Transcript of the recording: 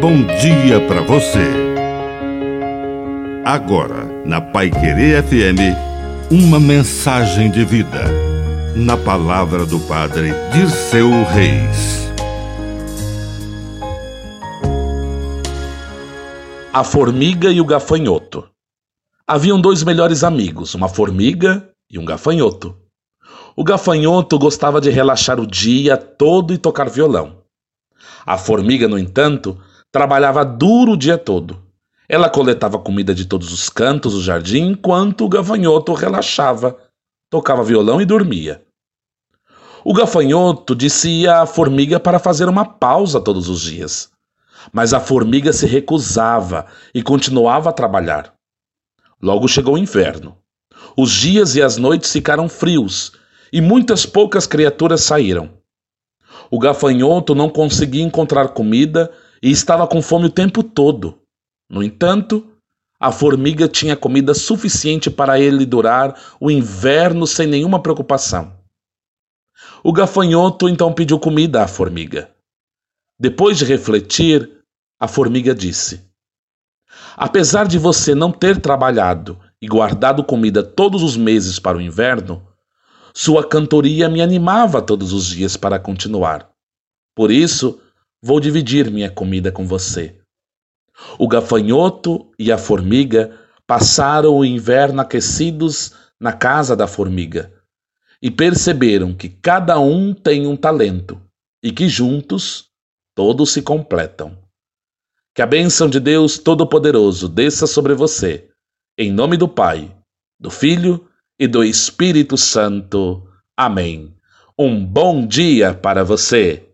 bom dia para você. Agora, na Pai Querer FM, uma mensagem de vida. Na palavra do Padre Dirceu Reis. A formiga e o gafanhoto. Haviam dois melhores amigos, uma formiga e um gafanhoto. O gafanhoto gostava de relaxar o dia todo e tocar violão. A formiga, no entanto, trabalhava duro o dia todo. Ela coletava comida de todos os cantos do jardim enquanto o gafanhoto relaxava, tocava violão e dormia. O gafanhoto disse à formiga para fazer uma pausa todos os dias. Mas a formiga se recusava e continuava a trabalhar. Logo chegou o inverno. Os dias e as noites ficaram frios e muitas poucas criaturas saíram. O gafanhoto não conseguia encontrar comida e estava com fome o tempo todo. No entanto, a formiga tinha comida suficiente para ele durar o inverno sem nenhuma preocupação. O gafanhoto então pediu comida à formiga. Depois de refletir, a formiga disse: Apesar de você não ter trabalhado e guardado comida todos os meses para o inverno, sua cantoria me animava todos os dias para continuar. Por isso, vou dividir minha comida com você. O gafanhoto e a formiga passaram o inverno aquecidos na casa da formiga e perceberam que cada um tem um talento e que juntos todos se completam. Que a bênção de Deus Todo-Poderoso desça sobre você, em nome do Pai, do Filho e do Espírito Santo. Amém. Um bom dia para você.